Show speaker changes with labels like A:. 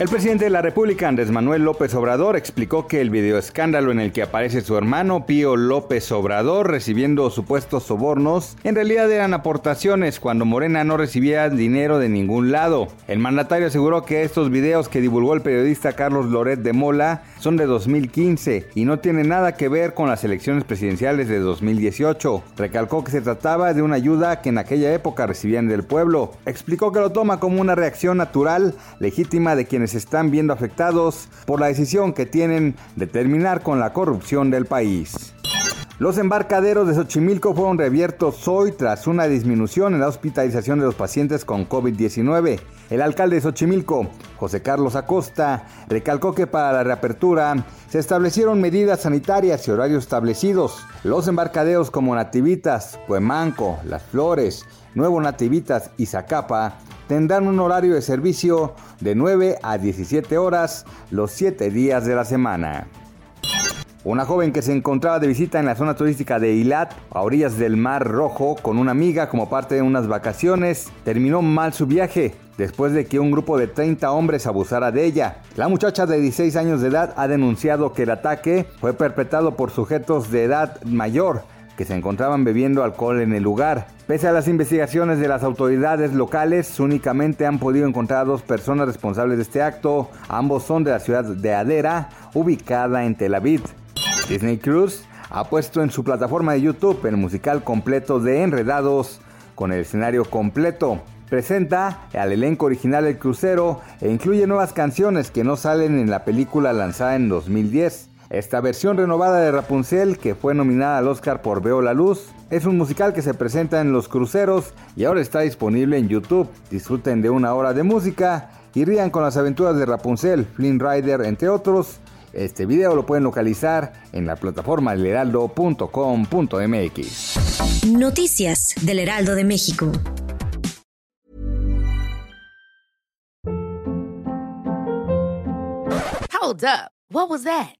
A: El presidente de la República, Andrés Manuel López Obrador, explicó que el videoescándalo en el que aparece su hermano Pío López Obrador recibiendo supuestos sobornos, en realidad eran aportaciones cuando Morena no recibía dinero de ningún lado. El mandatario aseguró que estos videos que divulgó el periodista Carlos Loret de Mola son de 2015 y no tienen nada que ver con las elecciones presidenciales de 2018. Recalcó que se trataba de una ayuda que en aquella época recibían del pueblo. Explicó que lo toma como una reacción natural, legítima de quienes se están viendo afectados por la decisión que tienen de terminar con la corrupción del país. Los embarcaderos de Xochimilco fueron reabiertos hoy tras una disminución en la hospitalización de los pacientes con COVID-19. El alcalde de Xochimilco, José Carlos Acosta, recalcó que para la reapertura se establecieron medidas sanitarias y horarios establecidos. Los embarcaderos como Nativitas, Cuemanco, Las Flores, Nuevo Nativitas y Zacapa tendrán un horario de servicio de 9 a 17 horas los 7 días de la semana. Una joven que se encontraba de visita en la zona turística de Ilat, a orillas del Mar Rojo, con una amiga como parte de unas vacaciones, terminó mal su viaje después de que un grupo de 30 hombres abusara de ella. La muchacha de 16 años de edad ha denunciado que el ataque fue perpetrado por sujetos de edad mayor que se encontraban bebiendo alcohol en el lugar. Pese a las investigaciones de las autoridades locales, únicamente han podido encontrar a dos personas responsables de este acto. Ambos son de la ciudad de Adera, ubicada en Tel Aviv. Disney Cruise ha puesto en su plataforma de YouTube el musical completo de Enredados con el escenario completo. Presenta al elenco original del crucero e incluye nuevas canciones que no salen en la película lanzada en 2010. Esta versión renovada de Rapunzel, que fue nominada al Oscar por Veo la Luz, es un musical que se presenta en los cruceros y ahora está disponible en YouTube. Disfruten de una hora de música y rían con las aventuras de Rapunzel, Flynn Rider, entre otros. Este video lo pueden localizar en la plataforma heraldo.com.mx.
B: Noticias del Heraldo de México.
C: Hold up. What was that?